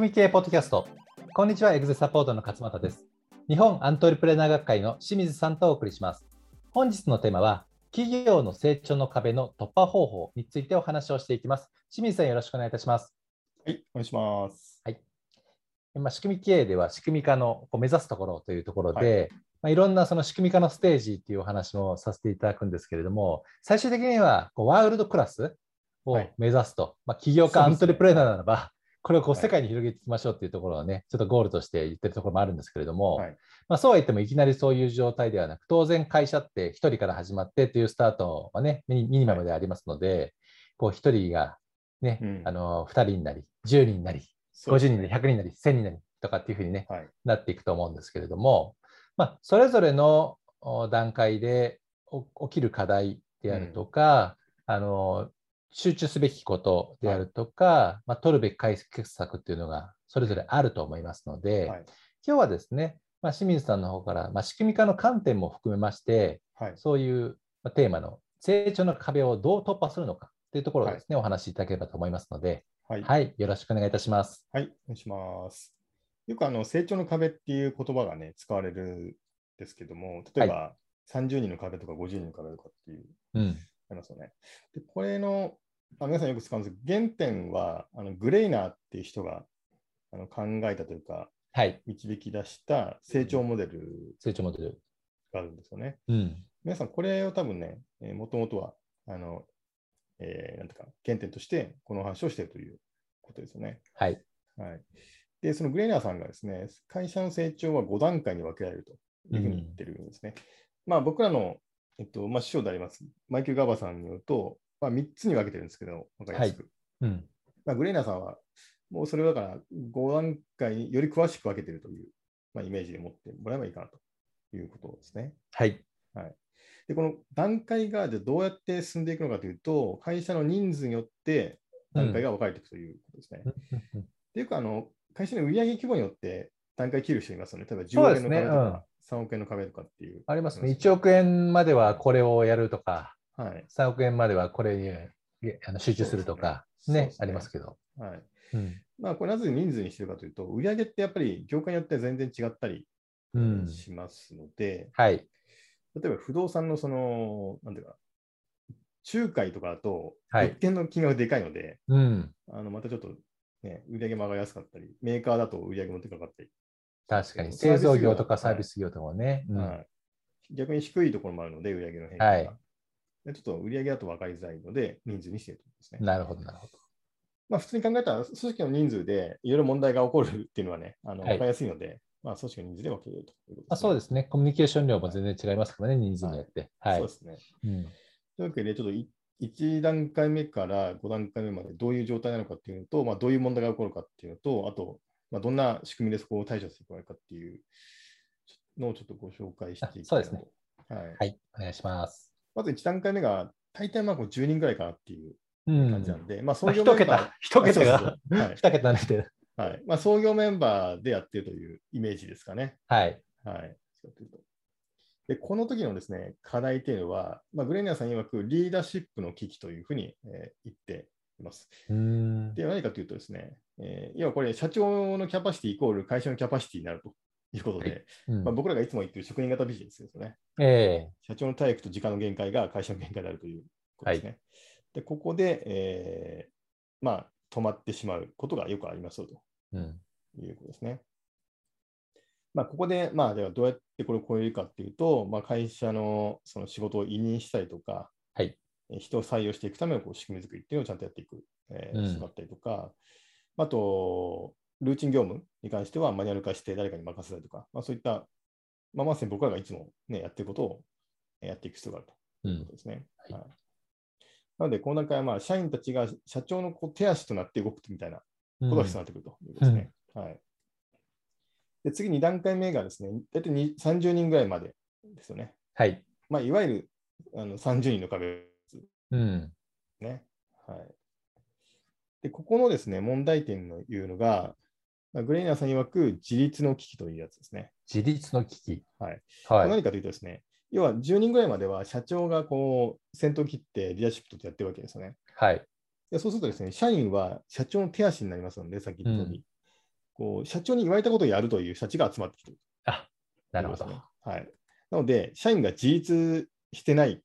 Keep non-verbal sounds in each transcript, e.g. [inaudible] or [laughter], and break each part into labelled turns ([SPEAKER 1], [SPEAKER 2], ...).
[SPEAKER 1] 組み系ポッドキャスト。こんにちは、エグゼサポートの勝又です。日本アントレプレナー学会の清水さんとお送りします。本日のテーマは、企業の成長の壁の突破方法についてお話をしていきます。清水さん、よろしくお願いいたします。
[SPEAKER 2] はい、お願いします。
[SPEAKER 1] はい。まあ、仕組み経営では仕組み化のこう目指すところというところで、
[SPEAKER 2] はい
[SPEAKER 1] まあ、いろんなその仕組み化のステージっていうお話もさせていただくんですけれども、最終的にはこうワールドクラスを
[SPEAKER 2] はい
[SPEAKER 1] 目指すと、まあ、起業家、アントレプレーナーならば、これをこう
[SPEAKER 2] はい。
[SPEAKER 1] 世界に広げていきましょうっていうところをね、ちょっとゴールとして言ってるところもあるんですけれども、
[SPEAKER 2] はい。
[SPEAKER 1] まあ、そうは言ってもいきなりそういう状態ではなく、当然会社って1人から始まってっていうスタートはね、ミニマムでありますので、こう1人がね、
[SPEAKER 2] うん。
[SPEAKER 1] あの2人になり、10人になり、50人になり、100人になり、1000人になりとかっていうふうにね、
[SPEAKER 2] はい。
[SPEAKER 1] なっていくと思うんですけれども、まあ、それぞれのお段階でお起きる課題であるとか、あの集中すべきことであるとか、まあ、取るべき解決策っていうのがそれぞれあると思いますので、
[SPEAKER 2] はい。
[SPEAKER 1] 今日はですね、まあ、清水さんの方から、まあ、仕組み化の観点も含めまして、
[SPEAKER 2] はい。
[SPEAKER 1] そういうまあテーマの成長の壁をどう突破するのかというところをですね、お話しいただければと思いますので、
[SPEAKER 2] はい。
[SPEAKER 1] はい、よろしくお願いいたします。
[SPEAKER 2] はい。お願いします。よくあの成長の壁っていう言葉がね、使われるんですけども、例えば30人の壁とか50人の壁とかっていう、
[SPEAKER 1] うん、
[SPEAKER 2] ありますよね。で、これの、あ皆さんよく使うんですけど、原点はあのグレイナーっていう人があの考えたというか、
[SPEAKER 1] はい、
[SPEAKER 2] 導き出した成長モデル
[SPEAKER 1] 成長モデル。
[SPEAKER 2] があるんですよね。
[SPEAKER 1] うん、
[SPEAKER 2] 皆さん、これを多分ね、もともとは、あの、えーなんていうか、原点としてこの話をしているということですよね。
[SPEAKER 1] はい、
[SPEAKER 2] はい。で、そのグレイナーさんがですね、会社の成長は5段階に分けられるというふうに言ってるんですね。まあ、僕らの、えっと、まあ、師匠であります、マイケル・ガバさんによると、まあ、3つに分けてるんですけど、分かりやすく。
[SPEAKER 1] うん、
[SPEAKER 2] まあ、グレイナーさんは、もうそれをだから5段階により詳しく分けているという、まあ、イメージで持ってもらえばいいかなということですね。
[SPEAKER 1] はい、
[SPEAKER 2] で、この段階がじゃあどうやって進んでいくのかというと、会社の人数によって段階が分かれていくということですね。っていうか、あの会社の売上規模によって段階切る人いますよね。例えば10億円の壁とか、3億円の壁とかっていう。
[SPEAKER 1] ありますね。1億円まではこれをやるとか、
[SPEAKER 2] はい。
[SPEAKER 1] 3億円まではこれにあの集中するとか、ね
[SPEAKER 2] そうですね
[SPEAKER 1] ありますけど。
[SPEAKER 2] はい。
[SPEAKER 1] うん
[SPEAKER 2] まあ、これなぜ人数にしてるかというと、売上ってやっぱり業界によって全然違ったり
[SPEAKER 1] うん
[SPEAKER 2] しますので、
[SPEAKER 1] はい、
[SPEAKER 2] 例えば不動産のその、なんていうか、仲介とかだと、
[SPEAKER 1] はい
[SPEAKER 2] 物件の金額でかいので、
[SPEAKER 1] うん、
[SPEAKER 2] あのまたちょっと、ね、売上も上がりやすかったり、メーカーだと売上も高かったり、
[SPEAKER 1] 確かに。製造業とかサービス業とかもね。うん
[SPEAKER 2] はい、逆に低いところもあるので、売上の変化が。
[SPEAKER 1] はい
[SPEAKER 2] でちょっと売上だと分かりづらいので、人数にしているとですね。
[SPEAKER 1] なるほど、なるほど。
[SPEAKER 2] まあ、普通に考えたら、組織の人数でいろいろ問題が起こる [laughs] っていうのはね、あの
[SPEAKER 1] はい
[SPEAKER 2] 分かりやすいので、まあ、組織の人数で分けるということです、ね
[SPEAKER 1] あそうですね。コミュニケーション量も全然違いますからね、人数によって。はい。
[SPEAKER 2] そうですね。
[SPEAKER 1] うん
[SPEAKER 2] というわけで、ちょっとい1段階目から5段階目までどういう状態なのかっていうのと、まあ、どういう問題が起こるかっていうのと、あと、まあ、どんな仕組みでそこを対処していくのかっていうのをちょっとご紹介していきたい
[SPEAKER 1] すね
[SPEAKER 2] はい
[SPEAKER 1] はい、お願いします。
[SPEAKER 2] まず1段階目が、大体まあこう10人ぐらいかなっていう
[SPEAKER 1] うん。
[SPEAKER 2] 感じなんで、まあ
[SPEAKER 1] まあ一
[SPEAKER 2] 創業メンバー
[SPEAKER 1] 桁、一桁
[SPEAKER 2] そう
[SPEAKER 1] が、
[SPEAKER 2] はい
[SPEAKER 1] 二桁なんで。
[SPEAKER 2] はいまあ、創業メンバーでやってるというイメージですかね。
[SPEAKER 1] はい。
[SPEAKER 2] はい。でこの時のですね、課題というのは、まあ、グレイナーさん曰くリーダーシップの危機というふうに、えー言っています。
[SPEAKER 1] うん。
[SPEAKER 2] で、何かというとですね、えー要はこれ、社長のキャパシティイコール会社のキャパシティになるということで、
[SPEAKER 1] うん
[SPEAKER 2] まあ、僕らがいつも言ってる職人型ビジネスですよね。
[SPEAKER 1] ええ
[SPEAKER 2] 社長の体育と時間の限界が会社の限界であるということですね。で、ここで、えーまあ、止まってしまうことがよくありますよと
[SPEAKER 1] うん。
[SPEAKER 2] いうことですね。まあ、ここで、まあ、ではどうやってこれを超えるかっていうと、まあ、会社のその仕事を委任したりとか、
[SPEAKER 1] はい
[SPEAKER 2] えー人を採用していくためのこう仕組み作りっていうのをちゃんとやっていく、えー
[SPEAKER 1] うん
[SPEAKER 2] 必要があったりとか、あと、ルーチン業務に関してはマニュアル化して誰かに任せたりとか、まあ、そういった、まあ、まさに僕らがいつも、ね、やってることをえーやっていく必要があると。
[SPEAKER 1] うん。
[SPEAKER 2] ですね。
[SPEAKER 1] はい
[SPEAKER 2] はいなので、この段階はまあ社員たちが社長のこう手足となって動くみたいなことが必要になってくるということですね。はい、で次、2段階目がですね、大体に30人ぐらいまでですよね。
[SPEAKER 1] はい。
[SPEAKER 2] まあ、いわゆるあの30人の壁です
[SPEAKER 1] うん。
[SPEAKER 2] ね。はい、で、ここのですね、問題点のいうのが、まあグレイナーさん曰く自立の危機というやつですね。
[SPEAKER 1] 自立の危機。
[SPEAKER 2] はい。
[SPEAKER 1] はい。
[SPEAKER 2] 何かというとですね、要は10人ぐらいまでは社長がこう先頭を切ってリーダーシップとやってるわけですよね。
[SPEAKER 1] はい。
[SPEAKER 2] でそうするとですね、社員は社長の手足になりますので、さっき言った通り、こう社長に言われたことをやるという社長が集まってきている。
[SPEAKER 1] あ、なるほど。
[SPEAKER 2] ね、はい。なので、社員が自立してない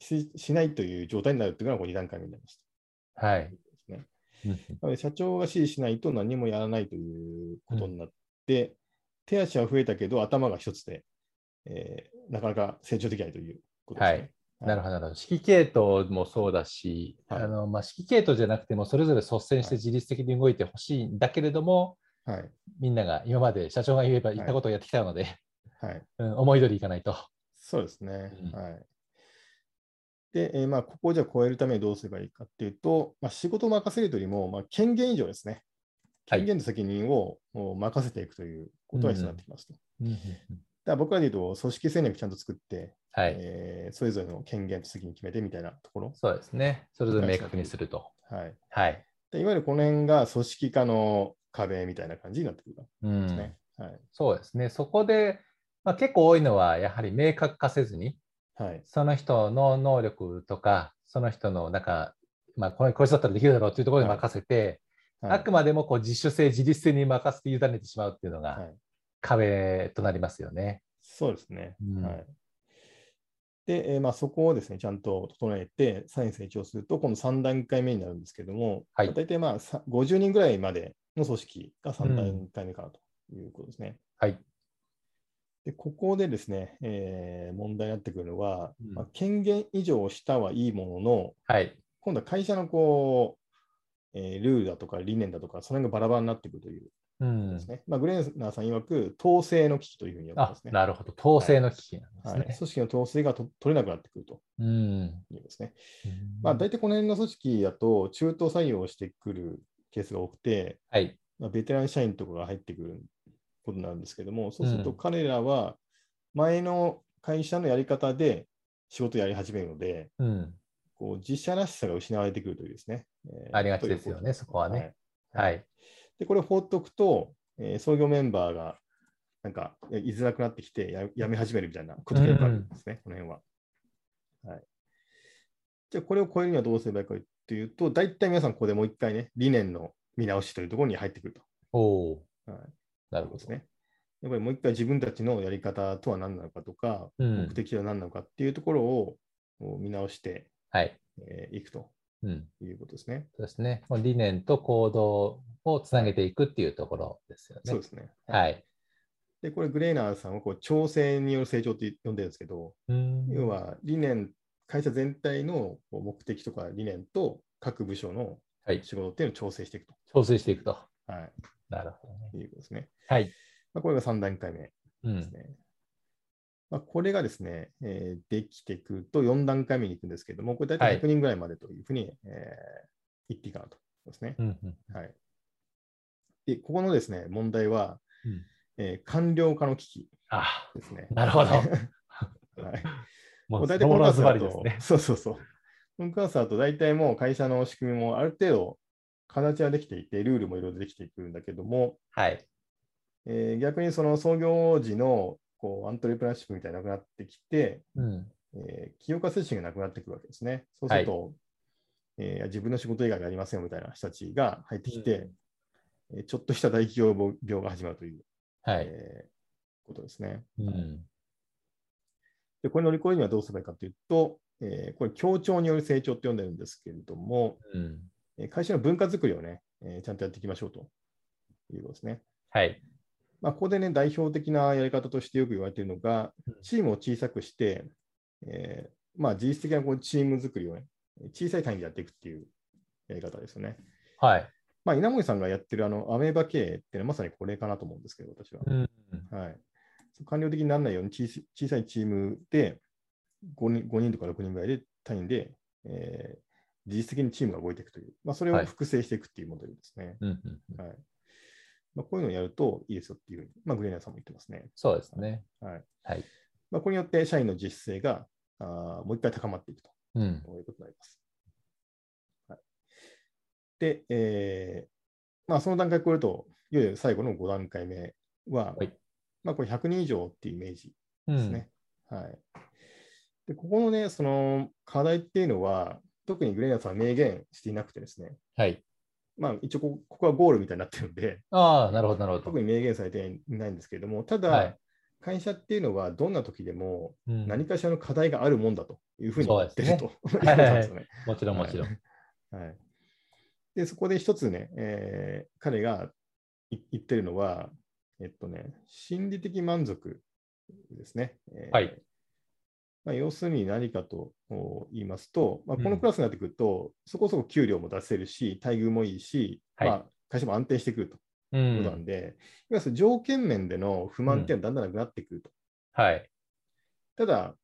[SPEAKER 2] し、しないという状態になるというのがこう2段階目になりました。
[SPEAKER 1] はい。
[SPEAKER 2] ね、なので、社長が指示しないと何もやらないということになって、うん、手足は増えたけど、頭が一つで、えー、なかなか成長できないということですね。はい
[SPEAKER 1] なるほど、なるほど。指揮系統もそうだし、はい、あのまあ、指揮系統じゃなくても、それぞれ率先して自律的に動いてほしいんだけれども、
[SPEAKER 2] はい、
[SPEAKER 1] みんなが今まで社長が言えば言ったことをやってきたので、
[SPEAKER 2] はい
[SPEAKER 1] うん、思い通りいかないと。
[SPEAKER 2] そうですね。うん、はい。で、えー、まあ、ここをじゃあ超えるためにどうすればいいかっていうと、まあ、仕事を任せるというよりも、まあ、権限以上ですね。権限と責任を任せていくということが必要になってきますと。うんうんうんだから僕らで言うと、組織戦略ちゃんと作って、
[SPEAKER 1] はい
[SPEAKER 2] えー、それぞれの権限と責任決めてみたいなところ。
[SPEAKER 1] そうですね。それぞれ明確にすると。
[SPEAKER 2] はい。
[SPEAKER 1] はい、
[SPEAKER 2] でいわゆるこの辺が組織化の壁みたいな感じになってくる
[SPEAKER 1] んですね。うん、はい、そうですね。そこで、まあ、結構多いのは、やはり明確化せずに、
[SPEAKER 2] はい、
[SPEAKER 1] その人の能力とか、その人のなんか、まあ、こいつだったらできるだろうというところに任せて、はいはい、あくまでもこう自主性、自律性に任せて委ねてしまうっていうのが壁となりますよね。
[SPEAKER 2] そうですね。うん、はい。で、えー、まあ、そこをですね、ちゃんと整えて、さらに成長すると、今度3段階目になるんですけども、
[SPEAKER 1] はい、
[SPEAKER 2] 大体まあ50人ぐらいまでの組織が3段階目かなということですね。うん、
[SPEAKER 1] はい。
[SPEAKER 2] でここでですね、えー、問題になってくるのは、うん、まあ、権限以上したはいいものの、
[SPEAKER 1] はい、
[SPEAKER 2] 今度は会社のこう、えー、ルールだとか理念だとか、その辺がバラバラになってくるというですね。うん、まあ、グレーナーさん曰く、統制の危機というふうに呼ばれますね。
[SPEAKER 1] なるほど、統制の危機なんですね、はい。
[SPEAKER 2] はい、組織の統制が取れなくなってくるというですね。まあ、大体この辺の組織だと、中途採用してくるケースが多くて、
[SPEAKER 1] はい。
[SPEAKER 2] まあ、ベテラン社員とかが入ってくることなんですけども、そうすると彼らは前の会社のやり方で仕事をやり始めるので、
[SPEAKER 1] うん、
[SPEAKER 2] こう自社らしさが失われてくるというですね。
[SPEAKER 1] えー、ありがちですよね、そこはね。はい、はい。
[SPEAKER 2] で、これを放っておくと、えー、創業メンバーがなんか居づらくなってきてややめ始めるみたいなことがよくあるんですね、うん、この辺は。はい、じゃあ、これを超えるにはどうすればいいかというと、大体皆さん、ここでもう一回ね、理念の見直しというところに入ってくると。
[SPEAKER 1] お
[SPEAKER 2] はい、
[SPEAKER 1] なるほど
[SPEAKER 2] ね。やっぱりもう一回自分たちのやり方とは何なのかとか、うん、目的は何なのかっていうところを見直してい、はいえー、いくということですね。
[SPEAKER 1] そうですね。理念と行動をつなげていくっていうところですよね。
[SPEAKER 2] そうですね。
[SPEAKER 1] はい。
[SPEAKER 2] で、これ、グレーナーさんはこう調整による成長って呼んでるんですけど、要は理念、会社全体の目的とか理念と各部署の仕事っていうのを調整していくと。
[SPEAKER 1] 調整していくと。
[SPEAKER 2] はい。
[SPEAKER 1] なるほど、
[SPEAKER 2] ね。いうことですね。
[SPEAKER 1] はい。
[SPEAKER 2] まあ、これが3段階目ですね。うんまあ、これがですね、えー、できてくると4段階目に行くんですけども、これ大体100人ぐらいまでというふうに、はい、えー、言っていいかなとですね。
[SPEAKER 1] うんうん、
[SPEAKER 2] はい。で、ここのですね、問題は、
[SPEAKER 1] うん、
[SPEAKER 2] えー、完了化の危機ですね。
[SPEAKER 1] なるほど。[laughs] はい。[laughs]
[SPEAKER 2] もう大体このカースだと、ね、そうそうそう。このカースだと大体もう会社の仕組みもある程度形はできていて、ルールもいろいろできていくんだけども、
[SPEAKER 1] はい。
[SPEAKER 2] えー、逆にその創業時のこうアントレプランシップみたいなくなってきて、
[SPEAKER 1] うん。
[SPEAKER 2] えー、起業家精神がなくなってくるわけですね。そうすると、はい、えー、自分の仕事以外がありませんよみたいな人たちが入ってきて、うん、ちょっとした大企業病が始まるという、
[SPEAKER 1] はい。
[SPEAKER 2] えー、ことですね。
[SPEAKER 1] うん、
[SPEAKER 2] でこれ乗り越えるにはどうすればいいかというと、えー、これ、協調による成長って呼んでるんですけれども、
[SPEAKER 1] うん、
[SPEAKER 2] 会社の文化づくりをね、えー、ちゃんとやっていきましょうということですね。
[SPEAKER 1] はい。
[SPEAKER 2] まあ、ここでね、代表的なやり方としてよく言われているのが、チームを小さくして、えー、まあ、実質的なこうチーム作りをね、小さい単位でやっていくっていうやり方ですよね。
[SPEAKER 1] はい。
[SPEAKER 2] まあ、稲森さんがやってるあのアメーバ経営っていうのはまさにこれかなと思うんですけど、私は。
[SPEAKER 1] うん、
[SPEAKER 2] はい。官僚的にならないように小さいチームで5人 ,5 人とか6人ぐらいで単位で、えー、実質的にチームが動いていくという、まあ、それを複製していくっていうモデルですね。
[SPEAKER 1] はい
[SPEAKER 2] はいまあ、こういうのをやるといいですよっていう、まあ、グレーナーさんも言ってますね。
[SPEAKER 1] そうですね。
[SPEAKER 2] はい。
[SPEAKER 1] はい
[SPEAKER 2] まあ、これによって社員の実勢があもう一回高まっていくと、
[SPEAKER 1] うん、
[SPEAKER 2] いうことになります。はい、で、えーまあ、その段階を超えると、いよいよ最後の5段階目は、
[SPEAKER 1] はい、
[SPEAKER 2] まあ、これ100人以上っていうイメージですね。うん、はい、でここのね、その課題っていうのは、特にグレーナーさんは明言していなくてですね、
[SPEAKER 1] はい。
[SPEAKER 2] まあ、一応こ、ここはゴールみたいになってるので、
[SPEAKER 1] ああ、なるほど、なるほど。
[SPEAKER 2] 特に明言されていないんですけれども、ただ、
[SPEAKER 1] はい。
[SPEAKER 2] 会社っていうのはどんな時でも
[SPEAKER 1] うん。
[SPEAKER 2] 何かしらの課題があるもんだというふうに言ってると。い。うんですよね。
[SPEAKER 1] もちろん、もちろん。
[SPEAKER 2] はい、でそこで一つね、えー彼がい言ってるのは、えっとね、心理的満足ですね。えー
[SPEAKER 1] はい
[SPEAKER 2] まあ、要するに何かとお言いますと、まあ、
[SPEAKER 1] うん
[SPEAKER 2] このクラスになってくると、そこそこ給料も出せるし、待遇もいいし、
[SPEAKER 1] はい
[SPEAKER 2] まあ、会社も安定してくると
[SPEAKER 1] う
[SPEAKER 2] いうことなん
[SPEAKER 1] ん。
[SPEAKER 2] で、いわゆる条件面での不満っていうのはだんだんなくなってくると。
[SPEAKER 1] はい。
[SPEAKER 2] ただ、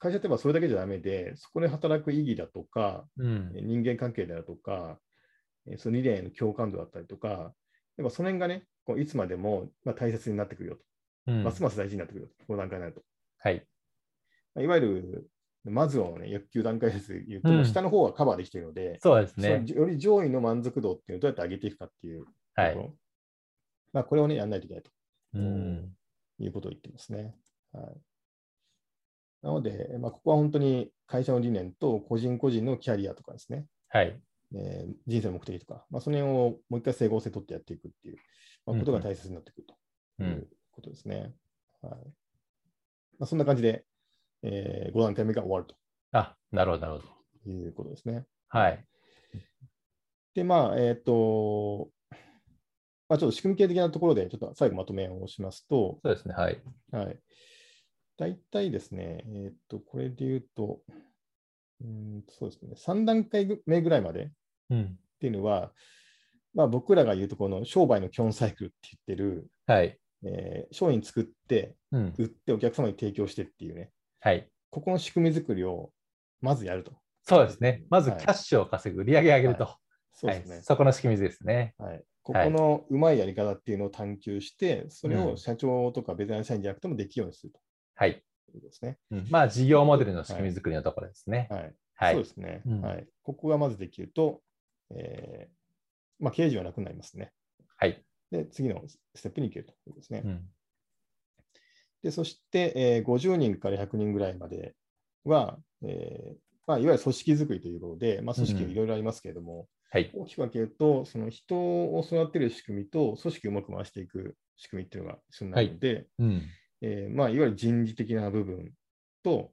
[SPEAKER 2] 会社ってばそれだけじゃダメで、そこで働く意義だとか、
[SPEAKER 1] うん。
[SPEAKER 2] え人間関係であるとか、えその理念への共感度だったりとか、やっぱその辺がね、こういつまでもまあ大切になってくるよと、
[SPEAKER 1] うん
[SPEAKER 2] ますます大事になってくるよと、この段階になると。
[SPEAKER 1] はい。
[SPEAKER 2] まあいわゆる、まずはね、欲求段階です言うと、
[SPEAKER 1] うん
[SPEAKER 2] もう下の方はカバーできているので、
[SPEAKER 1] そうですね。
[SPEAKER 2] より上位の満足度っていうのをどうやって上げていくかっていうところ、
[SPEAKER 1] はい。
[SPEAKER 2] まあ、これをね、やらないといけないと
[SPEAKER 1] うん。
[SPEAKER 2] いうことを言ってますね。はい、なので、まあ、ここは本当に会社の理念と個人個人のキャリアとかですね、
[SPEAKER 1] はい。
[SPEAKER 2] えー人生の目的とか、まあ、その辺をもう一回整合性取ってやっていくっていう、まあ、ことが大切になってくると
[SPEAKER 1] う。
[SPEAKER 2] いうんことですね。はいまあ、そんな感じで、え5段階目が終わる
[SPEAKER 1] あ、なるほど、なるほど。
[SPEAKER 2] ということですね。
[SPEAKER 1] はい。
[SPEAKER 2] で、まあ、えっ、と、まあ、ちょっと仕組み系的なところで、ちょっと最後まとめをしますと、
[SPEAKER 1] そうですね。はい。
[SPEAKER 2] はい。大体ですね、えっ、と、これで言うと、うーんそうですね、3段階目ぐらいまでっ
[SPEAKER 1] うん。
[SPEAKER 2] ていうのは、まあ、僕らが言うとこの商売の基本サイクルって言ってる、
[SPEAKER 1] はい。
[SPEAKER 2] えー商品作って、
[SPEAKER 1] うん。
[SPEAKER 2] 売ってお客様に提供してっていうね、
[SPEAKER 1] はい。
[SPEAKER 2] ここの仕組み作りをまずやると。
[SPEAKER 1] そうですね。まずキ
[SPEAKER 2] はい
[SPEAKER 1] ャッシュを稼ぐ、売り上げ上げると。
[SPEAKER 2] そうですね。
[SPEAKER 1] はい。そこの仕組みですね。
[SPEAKER 2] はい、ここのうまいやり方っていうのを探求して、それ
[SPEAKER 1] うん
[SPEAKER 2] を社長とかベテラン社員じゃなくてもできるようにする
[SPEAKER 1] はい。
[SPEAKER 2] ということですね。
[SPEAKER 1] うんまあ、事業モデルの仕組み作りのところですね。
[SPEAKER 2] はい。
[SPEAKER 1] はい。
[SPEAKER 2] そうですね、
[SPEAKER 1] うん
[SPEAKER 2] はい。ここがまずできると、えーまあ、経営陣はなくなりますね。
[SPEAKER 1] はい。
[SPEAKER 2] で、次のステップに行けるということですね。
[SPEAKER 1] うん。
[SPEAKER 2] で、そして、えー50人から100人ぐらいまでは、えーまあ、いわゆる組織づくりということで、まあ、組織いろいろありますけれども、
[SPEAKER 1] はい。
[SPEAKER 2] 大きく分けると、その人を育てる仕組みと組織をうまく回していく仕組みっていうのが必要になるので、
[SPEAKER 1] うん。
[SPEAKER 2] えーまあ、いわゆる人事的な部分と、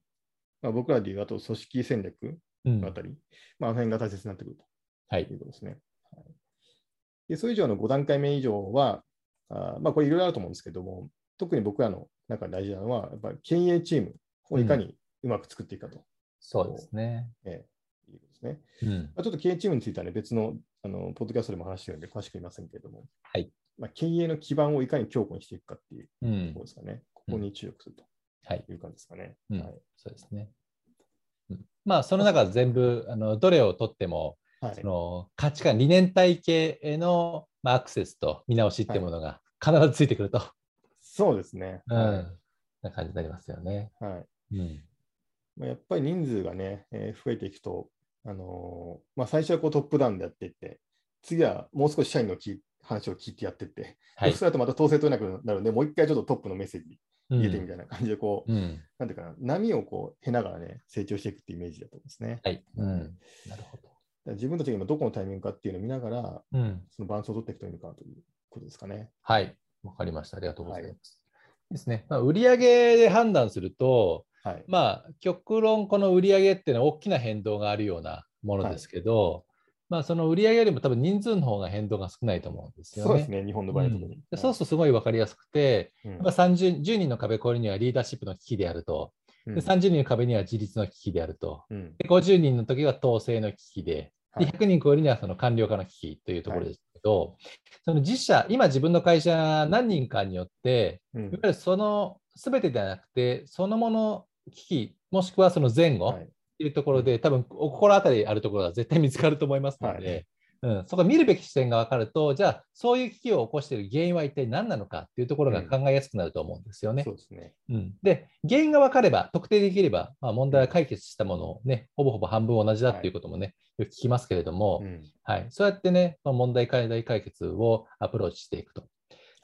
[SPEAKER 2] まあ、僕らでいうあと組織戦略
[SPEAKER 1] うん
[SPEAKER 2] のあたり、まあ、あの辺が大切になってくる
[SPEAKER 1] はい
[SPEAKER 2] とい。うことですね。はい、でそれ以上の5段階目以上は、あまあ、これいろいろあると思うんですけども、特に僕らの中で大事なのは、やっぱり経営チームをいかにうまく作っていくかと、
[SPEAKER 1] そうですね。
[SPEAKER 2] えーいうことですね。
[SPEAKER 1] うん。
[SPEAKER 2] まあ、ちょっと経営チームについてはね、別のあのポッドキャストでも話してるので、詳しく言いませんけれども、
[SPEAKER 1] はい
[SPEAKER 2] まあ、経営の基盤をいかに強固にしていくかっていう
[SPEAKER 1] うん
[SPEAKER 2] ところですかね。ここに注力する
[SPEAKER 1] はい。
[SPEAKER 2] という感じですかね。
[SPEAKER 1] うん
[SPEAKER 2] はい
[SPEAKER 1] そうですね。うんまあ、その中全部、あのどれをとっても、
[SPEAKER 2] はい
[SPEAKER 1] その価値観、理念体系への、まあ、アクセスと見直しっていうものが必ずついてくると、
[SPEAKER 2] そうですね。
[SPEAKER 1] うん
[SPEAKER 2] は
[SPEAKER 1] な感じになりますよね。
[SPEAKER 2] いはい
[SPEAKER 1] うん。
[SPEAKER 2] まあ、やっぱり人数がね、えー増えていくと、あのーまあ、最初はこうトップダウンでやっていって、次はもう少し社員のき話を聞いてやっていって、
[SPEAKER 1] はい
[SPEAKER 2] そう。するとまた統制取れなくなるので、もう一回ちょっとトップのメッセージ入れてみたいな感じで、こう、
[SPEAKER 1] うん。
[SPEAKER 2] なんていうかな、波をこう経ながらね、成長していくっていうイメージだと思うんですね。
[SPEAKER 1] はい。うん。なるほど。
[SPEAKER 2] 自分たちが今どこのタイミングかっていうのを見ながら、
[SPEAKER 1] うん。
[SPEAKER 2] そのバランスを取っていくといいのかなということですかね。
[SPEAKER 1] はい。わかりました。ありがとうございます。ですね。まあ、売上で判断すると、
[SPEAKER 2] はい。
[SPEAKER 1] まあ、極論、この売上っていうのは大きな変動があるようなものですけど、まあ、その売上よりも多分人数の方が変動が少ないと思うんですよね。
[SPEAKER 2] そうですね、日本の場合は特に。
[SPEAKER 1] うん。でそうするとすごい分かりやすくて、
[SPEAKER 2] うん。
[SPEAKER 1] まあ、30 10人の壁越えるにはリーダーシップの危機であると、
[SPEAKER 2] うん。
[SPEAKER 1] で30人の壁には自立の危機であると、
[SPEAKER 2] うん。
[SPEAKER 1] で50人の時は統制の危機で、で
[SPEAKER 2] はい。
[SPEAKER 1] 100人超えるにはその官僚化の危機というところですけど、その実社、今自分の会社何人かによって、
[SPEAKER 2] うん。
[SPEAKER 1] いわゆるその全てではなくて、そのもの危機、もしくはその前後っ
[SPEAKER 2] はい。
[SPEAKER 1] ていうところで、多分お心当たりあるところが絶対見つかると思いますので、うん、そこ見るべき視点が分かると、じゃあ、そういう危機を起こしている原因は一体何なのかっていうところが考えやすくなると思うんですよね。
[SPEAKER 2] そうですね。
[SPEAKER 1] うん、で、原因が分かれば、特定できれば、まあ、問題は解決したものをね、ほぼほぼ半分同じだっていうこともね、よく聞きますけれども、
[SPEAKER 2] うん。
[SPEAKER 1] はい、そうやってね、まあ問題解解決をアプローチしていくと。で、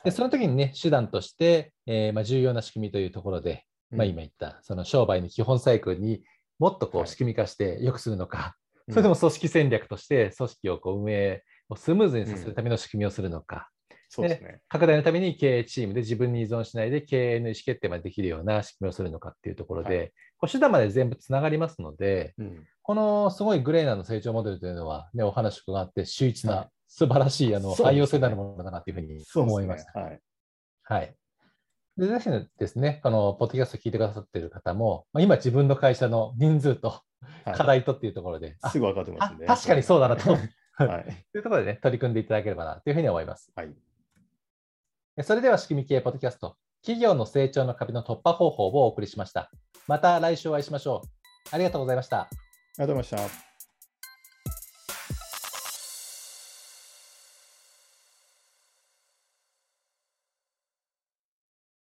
[SPEAKER 2] はい。
[SPEAKER 1] その時にね、手段として、えーまあ、重要な仕組みというところで、まあ、
[SPEAKER 2] うん
[SPEAKER 1] 今言った、その商売の基本サイクルにもっとこ
[SPEAKER 2] はい。
[SPEAKER 1] う仕組み化して良くするのか、
[SPEAKER 2] うん。
[SPEAKER 1] それとも組織戦略として組織をこう運営スムーズにさせるための仕組みをするのか、
[SPEAKER 2] そうですね。
[SPEAKER 1] 拡大のために経営チームで自分に依存しないで経営の意思決定までできるような仕組みをするのかっていうところで、
[SPEAKER 2] は
[SPEAKER 1] こう手段まで全部つながりますので、
[SPEAKER 2] うん
[SPEAKER 1] このすごいグレーナの成長モデルというのは、ね、お話伺って秀逸な、
[SPEAKER 2] はい
[SPEAKER 1] 素晴らしいあの、
[SPEAKER 2] ね
[SPEAKER 1] 汎用性のあるものだなというふうに思いました。
[SPEAKER 2] ね。はい。
[SPEAKER 1] はい。で、ぜひですね、このポッドキャスト聞いてくださっている方も、まあ、今自分の会社の人数と
[SPEAKER 2] はい
[SPEAKER 1] 課題とっていうところで、あ
[SPEAKER 2] すぐ分かってますんで。
[SPEAKER 1] あ確かにそうだなと
[SPEAKER 2] はい。[laughs]
[SPEAKER 1] というところでね、取り組んでいただければなというふうに思います。
[SPEAKER 2] はい。
[SPEAKER 1] それでは仕組み系ポッドキャスト、企業の成長の壁の突破方法をお送りしました。また来週お会いしましょう。ありがとうございました。
[SPEAKER 2] ありがとうございました。